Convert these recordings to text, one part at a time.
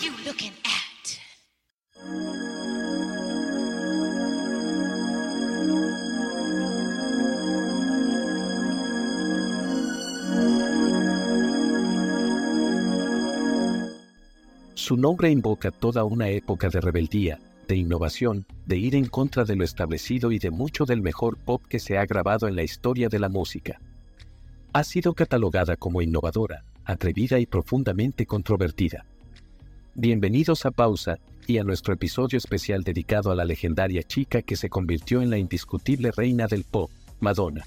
you looking at? Su nombre invoca toda una época de rebeldía, de innovación, de ir en contra de lo establecido y de mucho del mejor pop que se ha grabado en la historia de la música. Ha sido catalogada como innovadora, atrevida y profundamente controvertida. Bienvenidos a Pausa y a nuestro episodio especial dedicado a la legendaria chica que se convirtió en la indiscutible reina del pop, Madonna.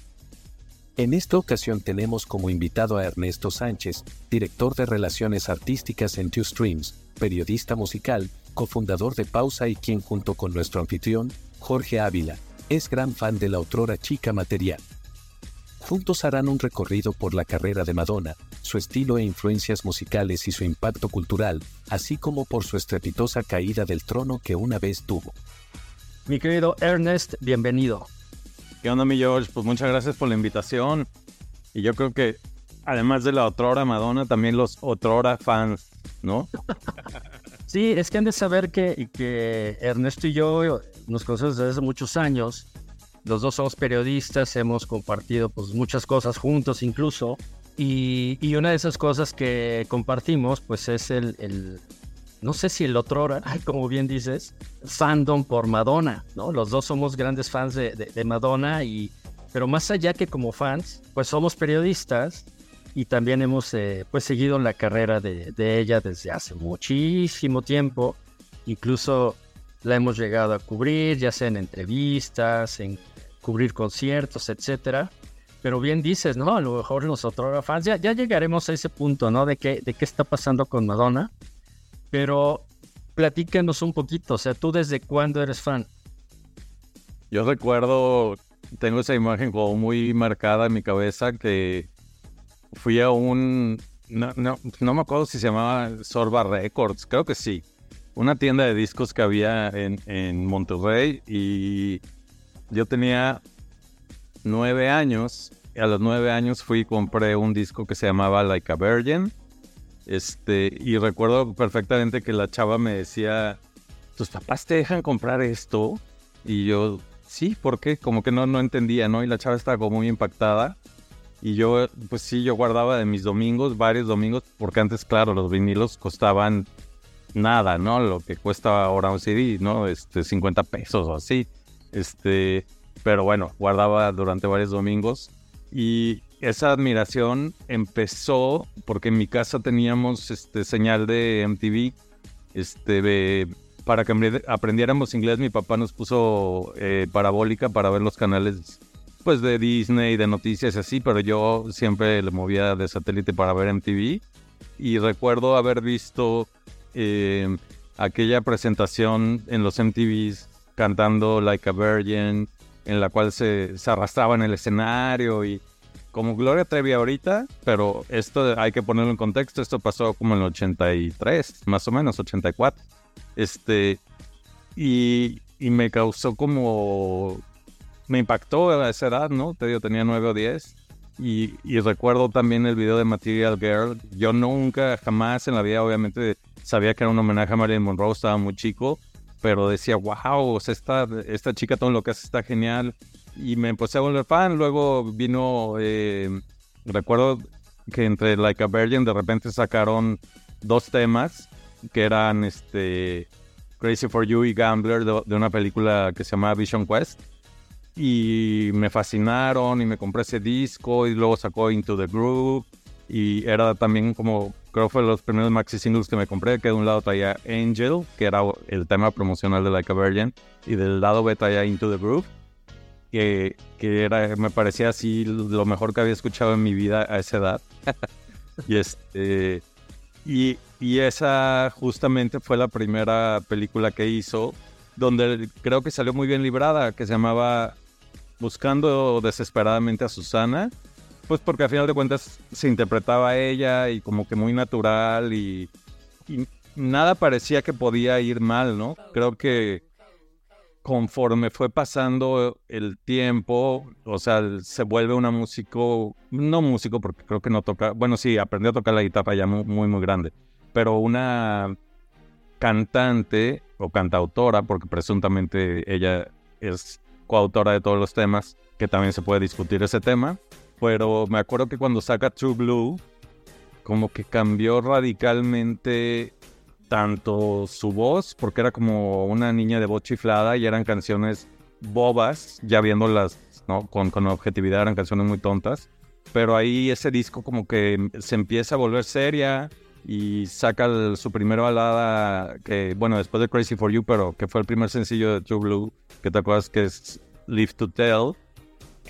En esta ocasión tenemos como invitado a Ernesto Sánchez, director de Relaciones Artísticas en Two Streams, periodista musical, cofundador de Pausa y quien junto con nuestro anfitrión, Jorge Ávila, es gran fan de la autora chica material. Juntos harán un recorrido por la carrera de Madonna, su estilo e influencias musicales y su impacto cultural, así como por su estrepitosa caída del trono que una vez tuvo. Mi querido Ernest, bienvenido. ¿Qué onda, mi George? Pues muchas gracias por la invitación. Y yo creo que, además de la otrora Madonna, también los otrora fans, ¿no? Sí, es que han de saber que, que Ernesto y yo nos conocemos desde hace muchos años. Los dos somos periodistas, hemos compartido pues, muchas cosas juntos incluso. Y, y una de esas cosas que compartimos pues es el, el no sé si el otro hora, como bien dices, fandom por Madonna, ¿no? Los dos somos grandes fans de, de, de Madonna y, pero más allá que como fans, pues somos periodistas y también hemos eh, pues seguido la carrera de, de, ella desde hace muchísimo tiempo. Incluso la hemos llegado a cubrir, ya sea en entrevistas, en cubrir conciertos, etcétera. Pero bien dices, ¿no? A lo mejor nosotros fans ya, ya llegaremos a ese punto, ¿no? De qué, de qué está pasando con Madonna. Pero platícanos un poquito, o sea, ¿tú desde cuándo eres fan? Yo recuerdo, tengo esa imagen como muy marcada en mi cabeza que fui a un, no, no, no me acuerdo si se llamaba Sorba Records, creo que sí, una tienda de discos que había en, en Monterrey y yo tenía nueve años. Y a los nueve años fui y compré un disco que se llamaba Like a Virgin este, y recuerdo perfectamente que la chava me decía, ¿tus papás te dejan comprar esto? Y yo, sí, ¿por qué? Como que no, no entendía, ¿no? Y la chava estaba como muy impactada. Y yo, pues sí, yo guardaba de mis domingos, varios domingos, porque antes, claro, los vinilos costaban nada, ¿no? Lo que cuesta ahora un CD, ¿no? Este, 50 pesos o así. Este, pero bueno, guardaba durante varios domingos. Y esa admiración empezó porque en mi casa teníamos este, señal de MTV. Este, para que aprendiéramos inglés, mi papá nos puso eh, parabólica para ver los canales pues, de Disney, de noticias así, pero yo siempre le movía de satélite para ver MTV. Y recuerdo haber visto eh, aquella presentación en los MTVs cantando Like a Virgin, en la cual se, se arrastraba en el escenario y como Gloria Trevi ahorita, pero esto hay que ponerlo en contexto, esto pasó como en el 83, más o menos, 84. Este, y, y me causó como, me impactó a esa edad, ¿no? Te digo, tenía 9 o 10. Y, y, recuerdo también el video de Material Girl. Yo nunca, jamás en la vida, obviamente, sabía que era un homenaje a Marilyn Monroe, estaba muy chico, pero decía, wow, esta, esta chica todo lo que hace está genial y me empecé a volver fan. Luego vino, eh, recuerdo que entre Like a Virgin de repente sacaron dos temas que eran este Crazy for You y Gambler de, una película que se llama Vision Quest. Y me fascinaron y me compré ese disco y luego sacó Into the Groove. Y era también como, creo que fue los primeros maxi singles que me compré, que de un lado traía Angel, que era el tema promocional de Like a Virgin, y del lado B traía Into the Groove que, que era, me parecía así lo mejor que había escuchado en mi vida a esa edad. y, este, y, y esa justamente fue la primera película que hizo, donde creo que salió muy bien librada, que se llamaba Buscando desesperadamente a Susana. Pues porque al final de cuentas se interpretaba ella y como que muy natural y, y nada parecía que podía ir mal, ¿no? Creo que conforme fue pasando el tiempo, o sea, se vuelve una músico, no músico porque creo que no toca, bueno, sí, aprendió a tocar la guitarra ya muy, muy, muy grande, pero una cantante o cantautora, porque presuntamente ella es coautora de todos los temas, que también se puede discutir ese tema. Pero me acuerdo que cuando saca True Blue, como que cambió radicalmente tanto su voz, porque era como una niña de voz chiflada y eran canciones bobas, ya viéndolas ¿no? con, con objetividad, eran canciones muy tontas. Pero ahí ese disco como que se empieza a volver seria, y saca su primera balada que, bueno, después de Crazy for You, pero que fue el primer sencillo de True Blue, que te acuerdas que es Live to Tell,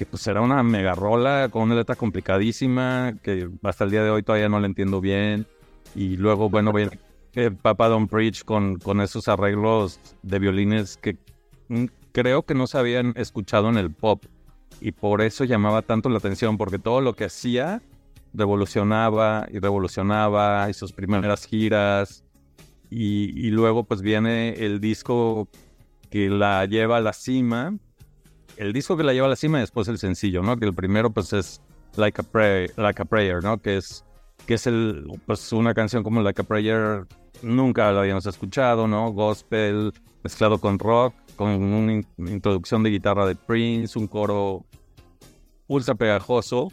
que pues era una mega rola con una letra complicadísima, que hasta el día de hoy todavía no la entiendo bien. Y luego, bueno, viene eh, Papa Don't Preach con, con esos arreglos de violines que mm, creo que no se habían escuchado en el pop. Y por eso llamaba tanto la atención, porque todo lo que hacía revolucionaba y revolucionaba y sus primeras giras y, luego pues viene el disco que la lleva a la cima el disco que la lleva a la cima y después el sencillo no que el primero pues es Like a Prayer, like a prayer no que es que es el pues una canción como Like a Prayer nunca la habíamos escuchado no gospel mezclado con rock con una introducción de guitarra de Prince un coro ultra pegajoso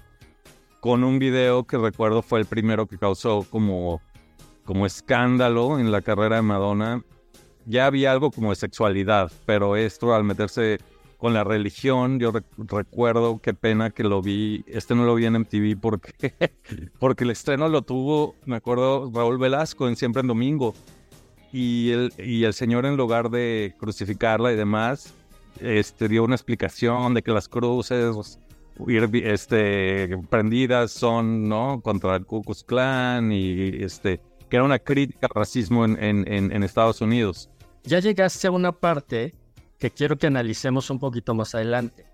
con un video que recuerdo fue el primero que causó como, como escándalo en la carrera de Madonna. Ya había algo como de sexualidad, pero esto al meterse con la religión, yo recuerdo qué pena que lo vi, este no lo vi en MTV porque, porque el estreno lo tuvo, me acuerdo, Raúl Velasco en Siempre en Domingo. Y el, y el señor en lugar de crucificarla y demás, este, dio una explicación de que las cruces este, prendidas son, ¿no? Contra el Ku Klux Klan y este, que era una crítica al racismo en, en, en, Estados Unidos. Ya llegaste a una parte que quiero que analicemos un poquito más adelante,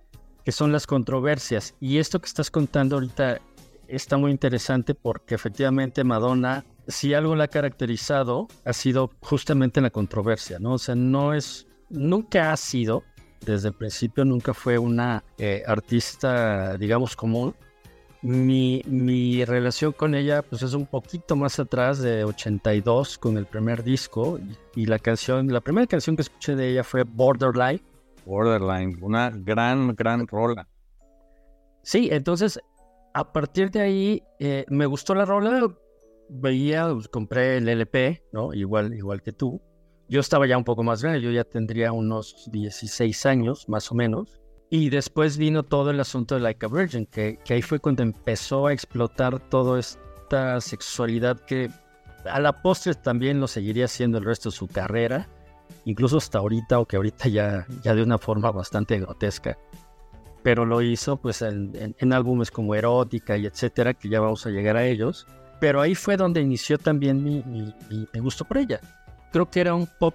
que son las controversias. Y esto que estás contando ahorita está muy interesante porque efectivamente Madonna, si algo la ha caracterizado, ha sido justamente la controversia, ¿no? O sea, no es, nunca ha sido desde el principio nunca fue una eh, artista, digamos, común. Mi, mi, relación con ella pues es un poquito más atrás de 82 con el primer disco y, la canción, la primera canción que escuché de ella fue Borderline. Borderline, una gran, gran rola. Sí, entonces a partir de ahí eh, me gustó la rola, veía, pues, compré el LP, ¿no? Igual, igual que tú. Yo estaba ya un poco más grande, yo ya tendría unos 16 años más o menos. Y después vino todo el asunto de Like a Virgin, que, que ahí fue cuando empezó a explotar toda esta sexualidad que a la postre también lo seguiría haciendo el resto de su carrera, incluso hasta ahorita, o que ahorita ya, ya de una forma bastante grotesca. Pero lo hizo pues en, en álbumes como Erótica y etcétera, que ya vamos a llegar a ellos. Pero ahí fue donde inició también mi, mi, mi gusto por ella creo que era un pop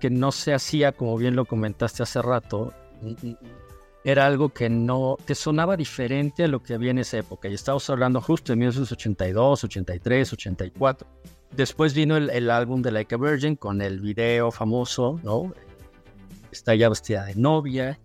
que no se hacía, como bien lo comentaste hace rato. Era algo que no, que sonaba diferente a lo que había en esa época. Y estamos hablando justo de 1982, 83, 84. Después vino el, álbum de Like a Virgin con el video famoso, ¿no? Está ya vestida de novia.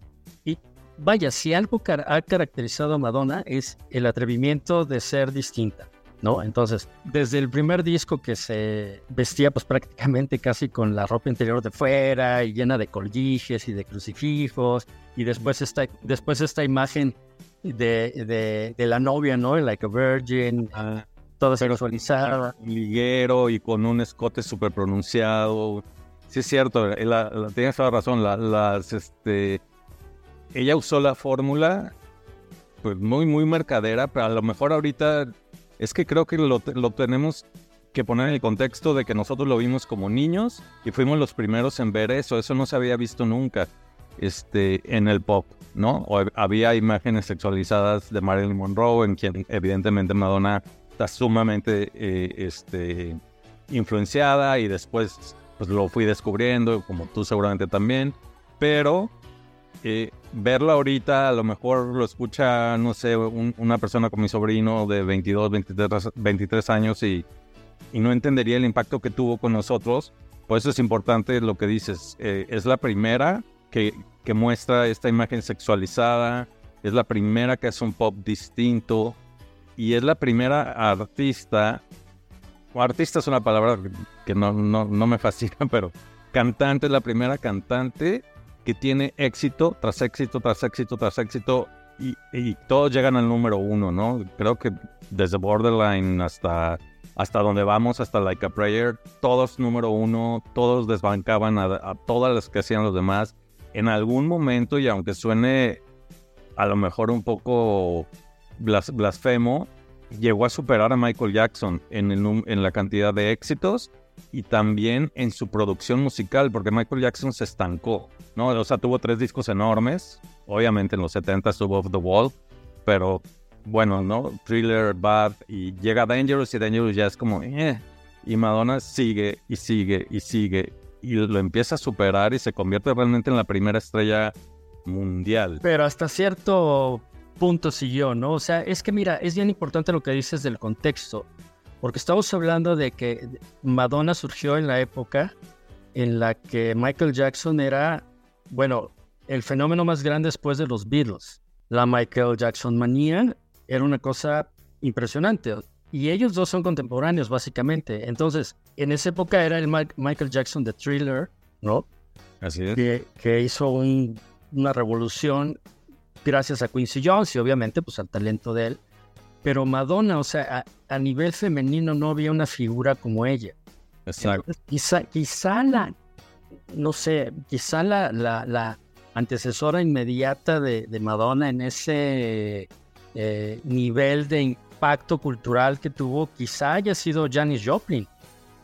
Y vaya, si algo ha caracterizado a Madonna es el atrevimiento de ser distinta. ¿No? Entonces, desde el primer disco que se vestía pues prácticamente casi con la ropa interior de fuera y llena de colguijes y de crucifijos y después esta, después esta imagen de, de, la novia, ¿no? Like a Virgin, ah, toda sexualizada. Liguero y con un escote súper pronunciado. Sí es cierto, la, tienes toda razón, las, este, ella usó la fórmula pues muy, muy mercadera, pero a lo mejor ahorita es que creo que lo, tenemos que poner en el contexto de que nosotros lo vimos como niños y fuimos los primeros en ver eso. Eso no se había visto nunca este, en el pop, ¿no? había imágenes sexualizadas de Marilyn Monroe, en quien evidentemente Madonna está sumamente eh, este, influenciada y después pues lo fui descubriendo, como tú seguramente también. Pero eh, verlo ahorita, a lo mejor lo escucha, no sé, una persona con mi sobrino de 22, 23, 23 años y, no entendería el impacto que tuvo con nosotros. Por eso es importante lo que dices. Eh, es la primera que, muestra esta imagen sexualizada, es la primera que hace un pop distinto y es la primera artista artista es una palabra que no, no me fascina, pero cantante es la primera cantante que tiene éxito tras éxito, tras éxito, tras éxito, y, todos llegan al número uno, ¿no? Creo que desde Borderline hasta, hasta donde vamos, hasta Like a Prayer, todos número uno, todos desbancaban a, todas las que hacían los demás. En algún momento, y aunque suene a lo mejor un poco blas- blasfemo, llegó a superar a Michael Jackson en la cantidad de éxitos y también en su producción musical, porque Michael Jackson se estancó, ¿no? O sea, tuvo tres discos enormes, obviamente en los 70 estuvo Off the Wall, pero bueno, ¿no? Thriller, Bad, y llega Dangerous y Dangerous ya es como, eh, y Madonna sigue y sigue y sigue y lo empieza a superar y se convierte realmente en la primera estrella mundial. Pero hasta cierto punto siguió, ¿no? O sea, es que mira, es bien importante lo que dices del contexto, porque estamos hablando de que Madonna surgió en la época en la que Michael Jackson era, bueno, el fenómeno más grande después de los Beatles. La Michael Jackson manía era una cosa impresionante. Y ellos dos son contemporáneos, básicamente. Entonces, en esa época era el Ma- Michael Jackson de Thriller, ¿no? Así es. que, que hizo un- una revolución gracias a Quincy Jones y obviamente pues al talento de él. Pero Madonna, o sea, a, a nivel femenino no había una figura como ella. Exacto. Entonces, quizá, quizá la, no sé, quizá la, la, la antecesora inmediata de, de Madonna en ese eh, nivel de impacto cultural que tuvo, quizá haya sido Janis Joplin.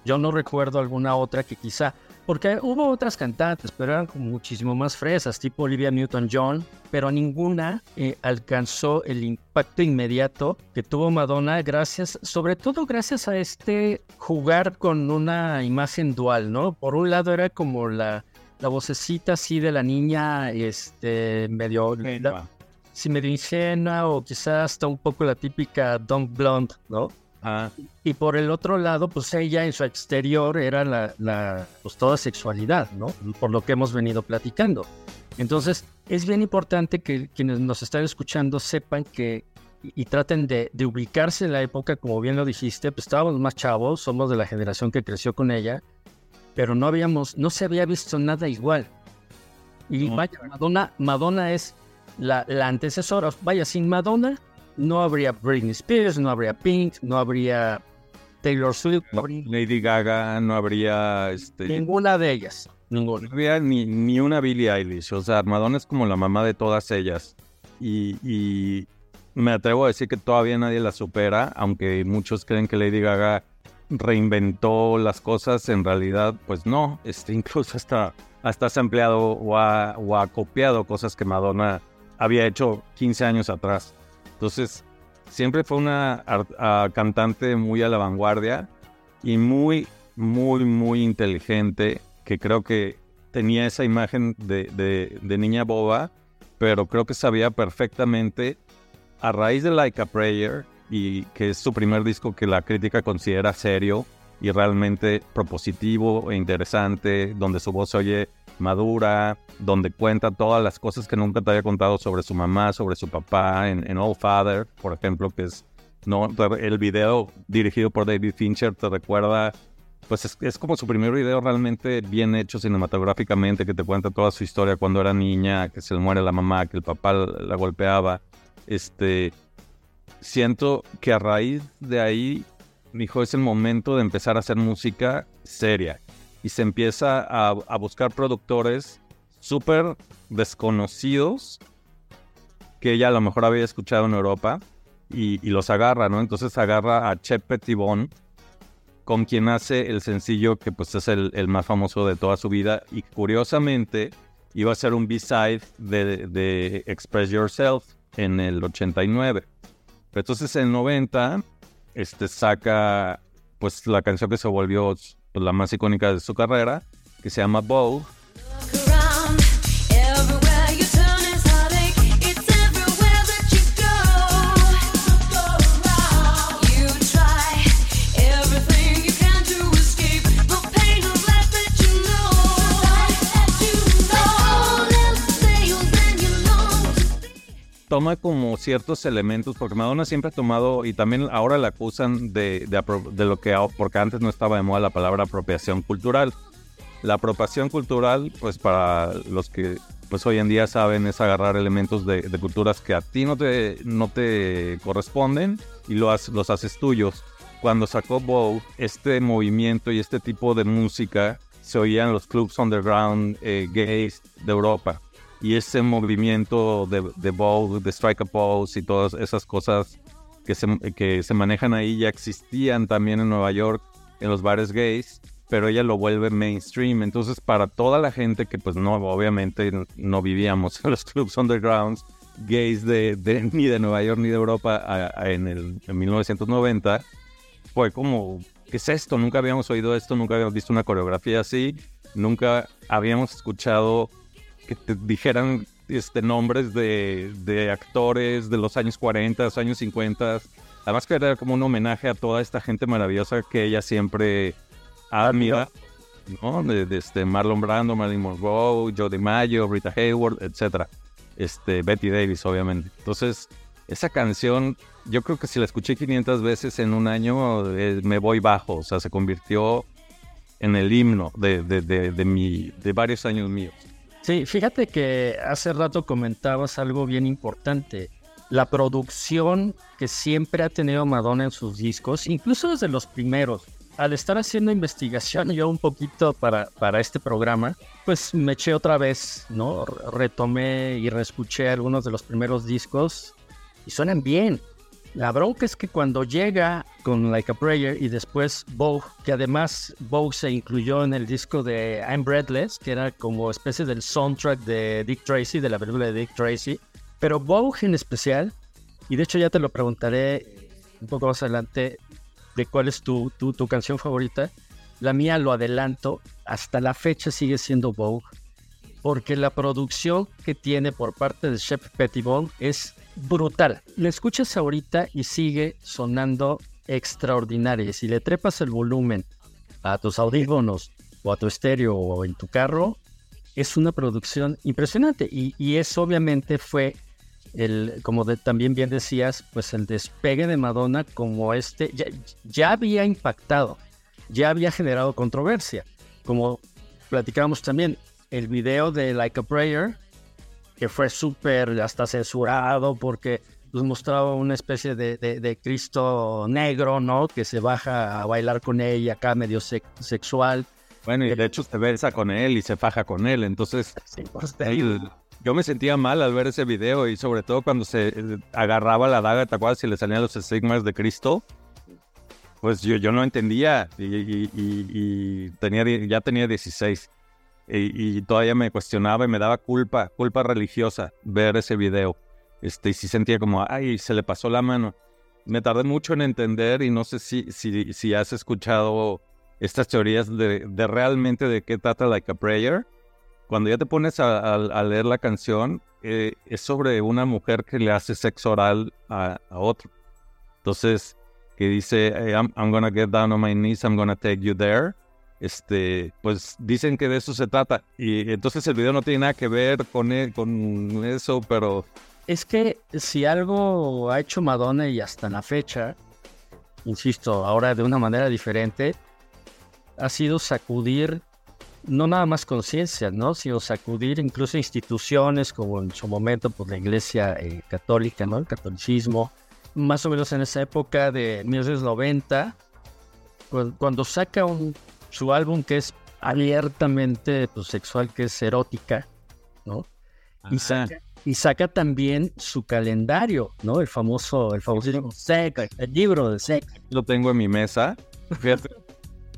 Yo no recuerdo alguna otra que quizá, porque hubo otras cantantes, pero eran como muchísimo más fresas, tipo Olivia Newton-John, pero ninguna eh, alcanzó el impacto inmediato que tuvo Madonna gracias, sobre todo gracias a este jugar con una imagen dual, ¿no? Por un lado era como la, la vocecita así de la niña, este, medio, la- sí, medio ingenua o quizás hasta un poco la típica Dumb Blonde, ¿no? Ah, Y por el otro lado, pues ella en su exterior era la, la, pues toda sexualidad, ¿no? Por lo que hemos venido platicando. Entonces, es bien importante que quienes nos están escuchando sepan que y, traten de, de ubicarse en la época, como bien lo dijiste, pues estábamos más chavos, somos de la generación que creció con ella, pero no habíamos, no se había visto nada igual. Y No. vaya, Madonna, Madonna es la, la antecesora. Vaya, sin Madonna no habría Britney Spears, no habría Pink, no habría Taylor Swift, no habría Lady Gaga, no habría este, ninguna de ellas. Ninguna. no habría ni, ni una Billie Eilish. O sea, Madonna es como la mamá de todas ellas. Y, y me atrevo a decir que todavía nadie la supera, aunque muchos creen que Lady Gaga reinventó las cosas, en realidad, pues no. Este, incluso hasta, hasta se ha empleado o ha, o ha copiado cosas que Madonna había hecho 15 años atrás. Entonces, siempre fue una cantante muy a la vanguardia y muy, muy, muy inteligente, que creo que tenía esa imagen de, de- de niña boba, pero creo que sabía perfectamente, a raíz de Like a Prayer, y que es su primer disco que la crítica considera serio y realmente propositivo e interesante, donde su voz se oye madura, donde cuenta todas las cosas que nunca te había contado sobre su mamá, sobre su papá, en, en Father, por ejemplo, que es no el video dirigido por David Fincher te recuerda pues es, es como su primer video realmente bien hecho cinematográficamente que te cuenta toda su historia cuando era niña que se le muere la mamá que el papá la golpeaba. Este siento que a raíz de ahí dijo es el momento de empezar a hacer música seria y se empieza a, a buscar productores súper desconocidos que ella a lo mejor había escuchado en Europa y, y los agarra, ¿no? Entonces agarra a Chet Pettibone, con quien hace el sencillo que pues es el, el más famoso de toda su vida y curiosamente iba a ser un B-side de, de Express Yourself en el 89. Pero entonces en el 90 este, saca pues la canción que se volvió pues, la más icónica de su carrera, que se llama Vogue, toma como ciertos elementos, porque Madonna siempre ha tomado, y también ahora la acusan de, de, de lo que, porque antes no estaba de moda la palabra apropiación cultural. La apropiación cultural, pues para los que pues hoy en día saben, es agarrar elementos de, de culturas que a ti no te, no te corresponden y lo has- los haces tuyos. Cuando sacó Vogue, este movimiento y este tipo de música se oía en los clubs underground eh, gays de Europa. Y ese movimiento de, de Vogue, de Strike a Pose y todas esas cosas que se, que se manejan ahí ya existían también en Nueva York, en los bares gays, pero ella lo vuelve mainstream. Entonces, para toda la gente que, pues, no, obviamente no vivíamos en los clubs undergrounds gays de, de- ni de Nueva York ni de Europa a- a- en, el, en 1990, fue como, ¿qué es esto? Nunca habíamos oído esto, nunca habíamos visto una coreografía así, nunca habíamos escuchado que te dijeran este, nombres de, de actores de los años 40, los años 50. Además que era como un homenaje a toda esta gente maravillosa que ella siempre admira, ¿no? De, este Marlon Brando, Marilyn Monroe, Joe DiMaggio, Rita Hayworth, etcétera. Este, Betty Davis, obviamente. Entonces, esa canción, yo creo que si la escuché 500 veces en un año, eh, me voy bajo. O sea, se convirtió en el himno de, de, de, de varios años míos. Sí, fíjate que hace rato comentabas algo bien importante. La producción que siempre ha tenido Madonna en sus discos, incluso desde los primeros. Al estar haciendo investigación yo un poquito para, para este programa, pues me eché otra vez, ¿no? Re- Retomé y reescuché algunos de los primeros discos y suenan bien. La bronca es que cuando llega con Like a Prayer y después Vogue, que además Vogue se incluyó en el disco de I'm Breathless, que era como especie del soundtrack de Dick Tracy, de la película de Dick Tracy, pero Vogue en especial, y de hecho ya te lo preguntaré un poco más adelante, de cuál es tu, tu, tu canción favorita. La mía lo adelanto, hasta la fecha sigue siendo Vogue, porque la producción que tiene por parte de Shep Pettibone es brutal. La escuchas ahorita y sigue sonando extraordinaria. Si le trepas el volumen a tus audífonos o a tu estéreo o en tu carro, es una producción impresionante. Y, eso obviamente fue el, como también bien decías, pues el despegue de Madonna como este, ya, ya había impactado, ya había generado controversia. Como platicábamos también, el video de Like a Prayer, que fue súper hasta censurado porque pues, mostraba una especie de, de- de Cristo negro, ¿no? Que se baja a bailar con ella acá medio sex- sexual. Bueno, y de hecho se besa con él y se faja con él. Entonces, ahí, yo me sentía mal al ver ese video y sobre todo cuando se eh, agarraba la daga, ¿te acuerdas? Si le salían los estigmas de Cristo. Pues yo, yo no entendía y, y- y- y tenía, ya tenía 16 y, y todavía me cuestionaba y me daba culpa, culpa religiosa ver ese video. Este, y sí sentía como, ay, se le pasó la mano. Me tardé mucho en entender y no sé si, si, si has escuchado estas teorías de, de realmente de qué trata Like a Prayer. Cuando ya te pones a, leer la canción, eh, es sobre una mujer que le hace sexo oral a, a otro. Entonces, que dice, "Hey, I'm gonna get down on my knees, I'm gonna take you there. Este, pues dicen que de eso se trata. Y entonces el video no tiene nada que ver con, e- con eso, pero Es que si algo ha hecho Madonna y hasta la fecha, insisto, ahora de una manera diferente, ha sido sacudir no nada más conciencia, ¿no? Sino sacudir incluso instituciones como en su momento pues la iglesia eh, católica, ¿no? El catolicismo. Más o menos en esa época de 1990, cu- cuando saca un, su álbum que es abiertamente pues, sexual, que es erótica, ¿no? Y saca, y saca también su calendario, ¿no? El famoso, el famosísimo Sex, el libro de Sex. lo tengo en mi mesa. Fíjate.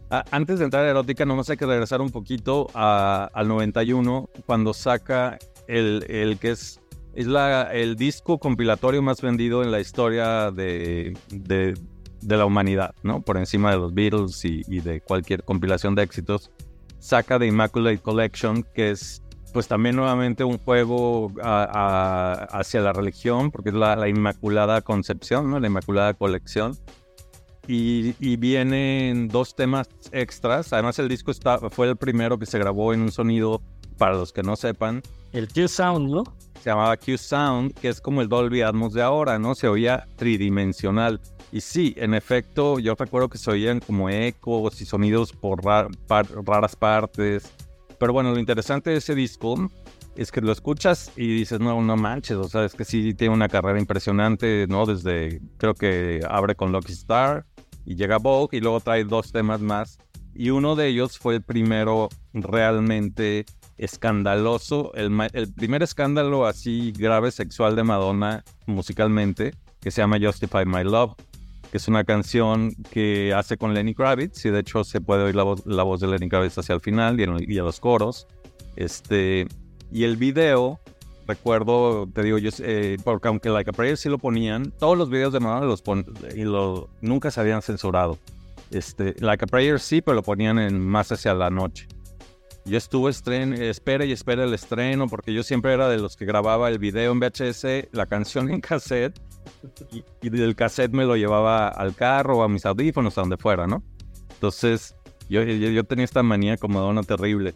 A- Antes de entrar a erótica, nomás hay que regresar un poquito a- al 91, cuando saca el, el que es, es la, el disco compilatorio más vendido en la historia de, de, de la humanidad, ¿no? Por encima de los Beatles y, y de cualquier compilación de éxitos. Saca The Immaculate Collection, que es pues también nuevamente un juego a- a- hacia la religión, porque es la, la Inmaculada Concepción, ¿no? La Inmaculada Colección. Y, y vienen dos temas extras. Además, el disco está, fue el primero que se grabó en un sonido para los que no sepan, El Q-Sound, ¿no? se llamaba Q-Sound, que es como el Dolby Atmos de ahora, ¿no? Se oía tridimensional. Y sí, en efecto, yo recuerdo que se oían como ecos y sonidos por par- raras partes. Pero bueno, lo interesante de ese disco es que lo escuchas y dices, no, no manches, o sea, es que sí tiene una carrera impresionante, ¿no? Desde, creo que abre con Lucky Star y llega Vogue y luego trae dos temas más. Y uno de ellos fue el primero realmente escandaloso, el, el primer escándalo así grave sexual de Madonna musicalmente, que se llama Justify My Love, que es una canción que hace con Lenny Kravitz y de hecho se puede oír la voz, la voz de Lenny Kravitz hacia el final y, en- y a los coros. Este, y el video, recuerdo, te digo yo, eh, porque aunque Like a Prayer sí lo ponían, todos los videos de Madonna los pon- y lo, nunca se habían censurado. Este, like a Prayer sí, pero lo ponían en más hacia la noche. Yo estuve estren espera y espera el estreno, porque yo siempre era de los que grababa el video en VHS, la canción en cassette, y, y del cassette me lo llevaba al carro o a mis audífonos, a donde fuera, ¿no? Entonces, yo, yo, tenía esta manía como Madonna terrible.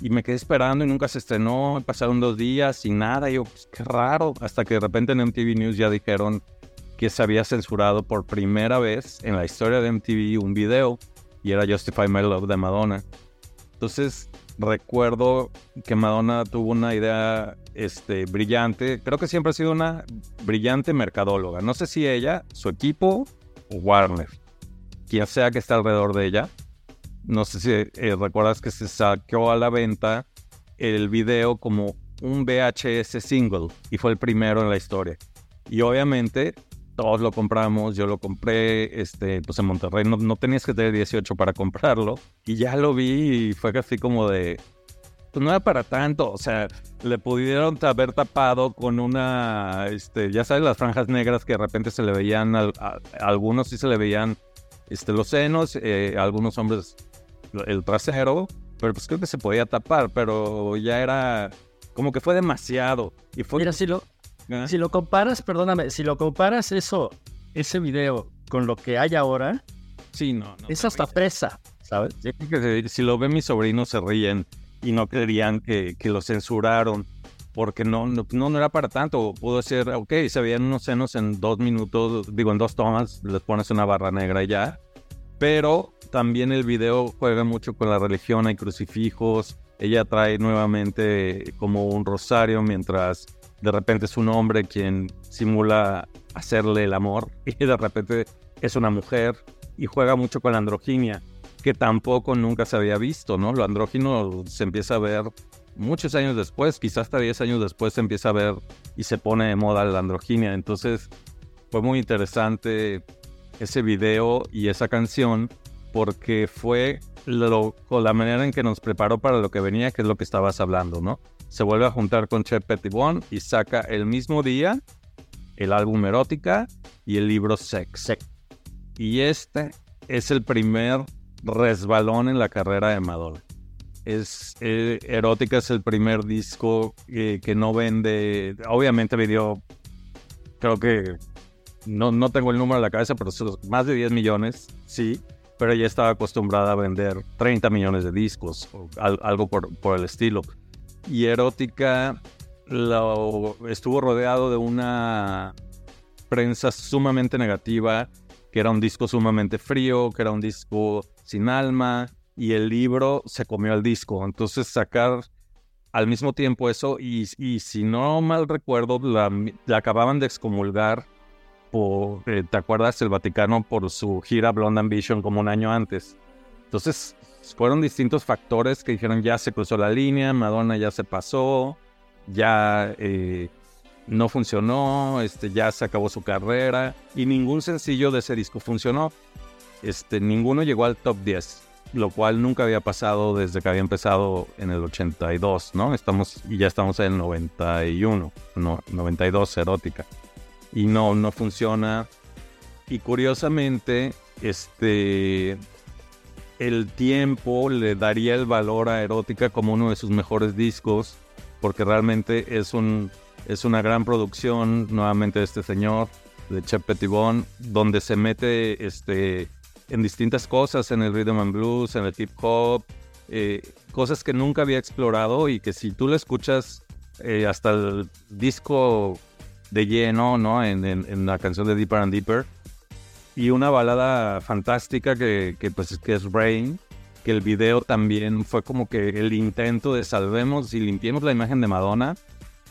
Y me quedé esperando y nunca se estrenó. Pasaron dos días sin nada. Y yo, pues, qué raro. Hasta que de repente en MTV News ya dijeron que se había censurado por primera vez en la historia de MTV un video. Y era Justify My Love de Madonna. Entonces recuerdo que Madonna tuvo una idea este, brillante. Creo que siempre ha sido una brillante mercadóloga. No sé si ella, su equipo o Warner. Quien sea que está alrededor de ella. No sé si eh, recuerdas que se sacó a la venta el video como un VHS single y fue el primero en la historia. Y obviamente todos lo compramos, yo lo compré, este, pues en Monterrey no, no tenías que tener 18 para comprarlo y ya lo vi y fue casi como de, pues no era para tanto, o sea, le pudieron haber tapado con una, este, ya sabes, las franjas negras que de repente se le veían, al- a, a algunos sí se le veían este, los senos, eh, a algunos hombres el trasero, pero pues creo que se podía tapar, pero ya era como que fue demasiado. Y fue... Mira, si lo, ¿Ah? si lo comparas, perdóname, si lo comparas eso, ese video con lo que hay ahora, Sí, no, no. es hasta fresa, ¿sabes? Yo creo que si- lo ven mis sobrinos se ríen y no creerían que, que lo censuraron porque no, no, no no era para tanto. Pudo ser, ok, se veían unos senos en dos minutos, digo, en dos tomas, les pones una barra negra y ya. Pero también el video juega mucho con la religión, hay crucifijos. Ella trae nuevamente como un rosario mientras de repente es un hombre quien simula hacerle el amor y de repente es una mujer y juega mucho con la androginia que tampoco nunca se había visto, ¿no? Lo andrógino se empieza a ver muchos años después, quizás hasta 10 años después se empieza a ver y se pone de moda la androginia. Entonces fue muy interesante ese video y esa canción porque fue lo, la manera en que nos preparó para lo que venía, que es lo que estabas hablando, ¿no? Se vuelve a juntar con Chet Pettibone y saca el mismo día el álbum Erótica y el libro Sex. Sex. Y este es el primer resbalón en la carrera de Madonna. Es, eh, Erótica es el primer disco eh, que no vende, obviamente vendió, creo que, no, no tengo el número en la cabeza, pero más de 10 millones, sí, pero ella estaba acostumbrada a vender 30 millones de discos, o al- algo por, por el estilo. Y Erótica lo, estuvo rodeado de una prensa sumamente negativa, que era un disco sumamente frío, que era un disco sin alma, y el libro se comió al disco. Entonces sacar al mismo tiempo eso, y, y si no mal recuerdo, la, la acababan de excomulgar por, eh, ¿te acuerdas? El Vaticano por su gira Blonde Ambition como un año antes. Entonces fueron distintos factores que dijeron ya se cruzó la línea, Madonna ya se pasó, ya eh, no funcionó, este, ya se acabó su carrera y ningún sencillo de ese disco funcionó. Este, ninguno llegó al top 10, lo cual nunca había pasado desde que había empezado en el 82, ¿no? Estamos, y ya estamos en el 91, no, 92 erótica. Y no, no funciona. Y curiosamente, este, el tiempo le daría el valor a Erótica como uno de sus mejores discos, porque realmente es, un, es una gran producción, nuevamente de este señor, de Chet Pettibone, donde se mete este, en distintas cosas, en el rhythm and blues, en el hip hop, eh, cosas que nunca había explorado y que si tú lo escuchas eh, hasta el disco de lleno, ¿no? En- en la canción de Deeper and Deeper. Y una balada fantástica que, que, pues, que es Rain, que el video también fue como que el intento de salvemos y limpiemos la imagen de Madonna.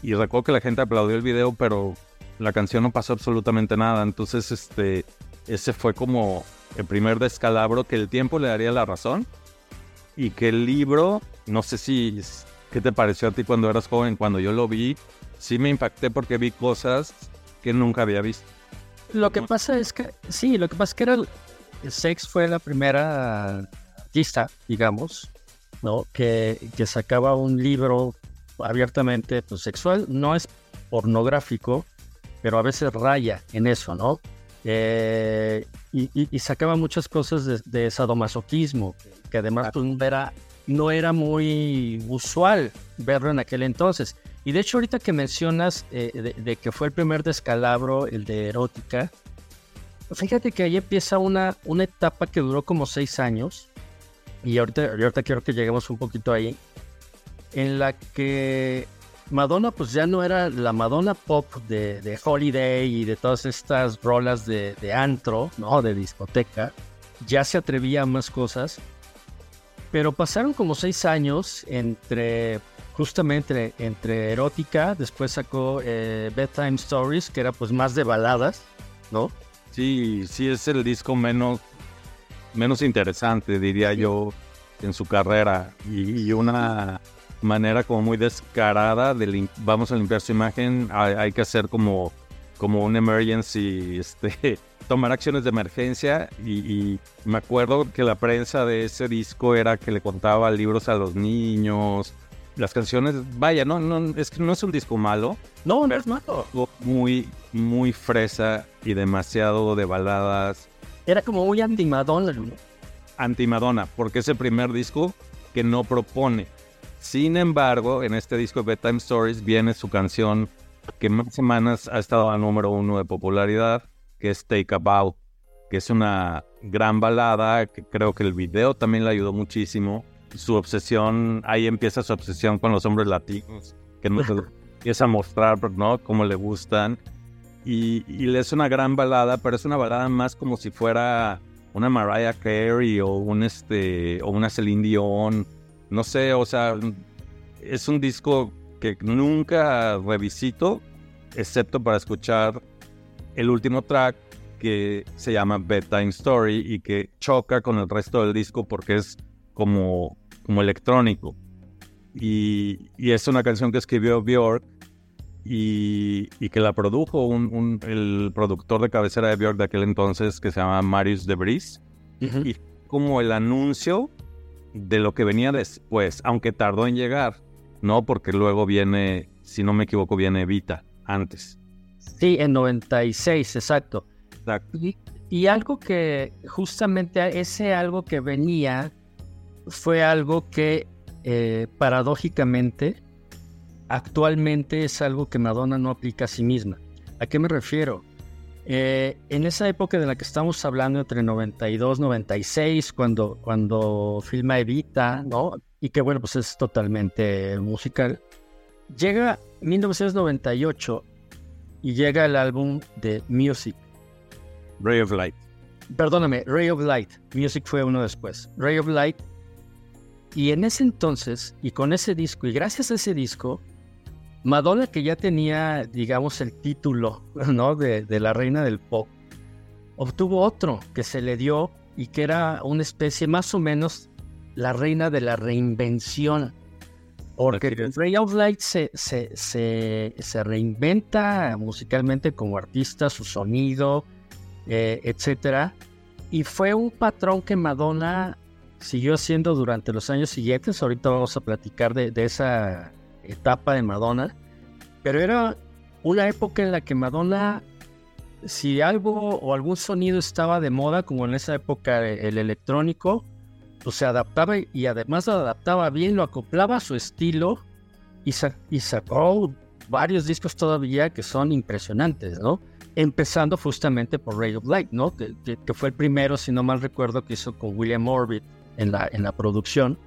Y recuerdo que la gente aplaudió el video, pero la canción no pasó absolutamente nada. Entonces, este, ese fue como el primer descalabro que el tiempo le daría la razón. Y que el libro, no sé si, ¿qué te pareció a ti cuando eras joven? Cuando yo lo vi, sí me impacté porque vi cosas que nunca había visto. Lo que pasa es que, sí, lo que pasa es que era, el- Sex fue la primera artista, digamos, ¿no? Que, que sacaba un libro abiertamente pues, sexual, no es pornográfico, pero a veces raya en eso, ¿no? Eh, y, y- y sacaba muchas cosas de, de sadomasoquismo, que además pues, era, no era muy usual verlo en aquel entonces. Y de hecho, ahorita que mencionas eh, de, que fue el primer descalabro, el de erótica, fíjate que ahí empieza una, una etapa que duró como seis años, y ahorita, ahorita quiero que lleguemos un poquito ahí, en la que Madonna pues ya no era la Madonna pop de, de Holiday y de todas estas rolas de, de antro, ¿no? De discoteca, ya se atrevía a más cosas, pero pasaron como seis años entre justamente entre erótica, después sacó eh, Bedtime Stories, que era pues más de baladas, ¿no? Sí, sí es el disco menos, menos interesante, diría yo, en su carrera. Y, y una manera como muy descarada de vamos a limpiar su imagen, hay, hay que hacer como, como un emergency, este, tomar acciones de emergencia. Y, y me acuerdo que la prensa de ese disco era que le contaba libros a los niños. Las canciones, vaya, no, no, es que no es un disco malo, No, no es malo. muy, muy fresa y demasiado de baladas Era como muy anti-Madonna, ¿no? anti-Madonna, porque es el primer disco que no propone. Sin embargo, en este disco de Bedtime Stories viene su canción que más semanas ha estado al número uno de popularidad, que es Take a Bow, que es una gran balada, que creo que el video también le ayudó muchísimo. Su obsesión, ahí empieza su obsesión con los hombres latinos, que no empieza a mostrar, ¿no? Cómo le gustan. Y, y es una gran balada, pero es una balada más como si fuera una Mariah Carey o un este o una Celine Dion, no sé, o sea, es un disco que nunca revisito, excepto para escuchar el último track que se llama Bedtime Story y que choca con el resto del disco porque es como, como electrónico. Y, y es una canción que escribió Björk y, y que la produjo un, un- el productor de cabecera de Björk de aquel entonces que se llama Marius de Vries y como el anuncio de lo que venía después, aunque tardó en llegar, ¿no? Porque luego viene, si no me equivoco, viene Evita antes. Sí, en 96, exacto. Exacto. Y, y algo que justamente ese algo que venía fue algo que eh, paradójicamente actualmente es algo que Madonna no aplica a sí misma. ¿A qué me refiero? Eh, en esa época de la que estamos hablando, entre 92 96, cuando, cuando filma Evita, ¿no? Y que bueno, pues es totalmente musical. Llega 1998 y llega el álbum de Music. Ray of Light. Perdóname, Ray of Light. Music fue uno después. Ray of Light. Y en ese entonces, y con ese disco, y gracias a ese disco, Madonna, que ya tenía, digamos, el título, ¿no? De, de la reina del pop, obtuvo otro que se le dio y que era una especie más o menos la reina de la reinvención. Porque. Ray of Light se, se, se, se reinventa musicalmente como artista, su sonido, eh, etcétera. Y fue un patrón que Madonna siguió haciendo durante los años siguientes. Ahorita vamos a platicar de, esa etapa de Madonna. Pero era una época en la que Madonna, si algo o algún sonido estaba de moda, como en esa época el electrónico, pues se adaptaba y además lo adaptaba bien, lo acoplaba a su estilo y, sa- y sacó varios discos todavía que son impresionantes, ¿no? Empezando justamente por Ray of Light, ¿no? Que, que- que fue el primero, si no mal recuerdo, que hizo con William Orbit en la, en la producción.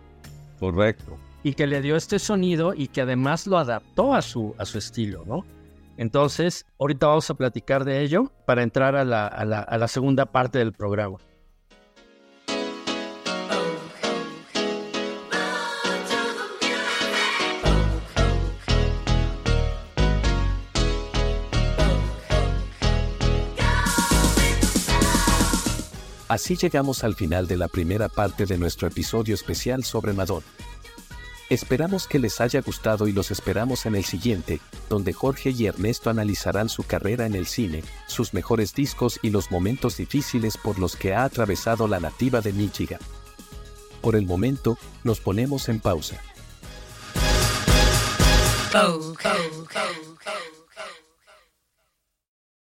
Correcto. y que le dio este sonido y que además lo adaptó a su, a su estilo, ¿no? Entonces, ahorita vamos a platicar de ello para entrar a la, a la- a la segunda parte del programa. Así llegamos al final de la primera parte de nuestro episodio especial sobre Madonna. Esperamos que les haya gustado y los esperamos en el siguiente, donde Jorge y Ernesto analizarán su carrera en el cine, sus mejores discos y los momentos difíciles por los que ha atravesado la nativa de Michigan. Por el momento, nos ponemos en pausa.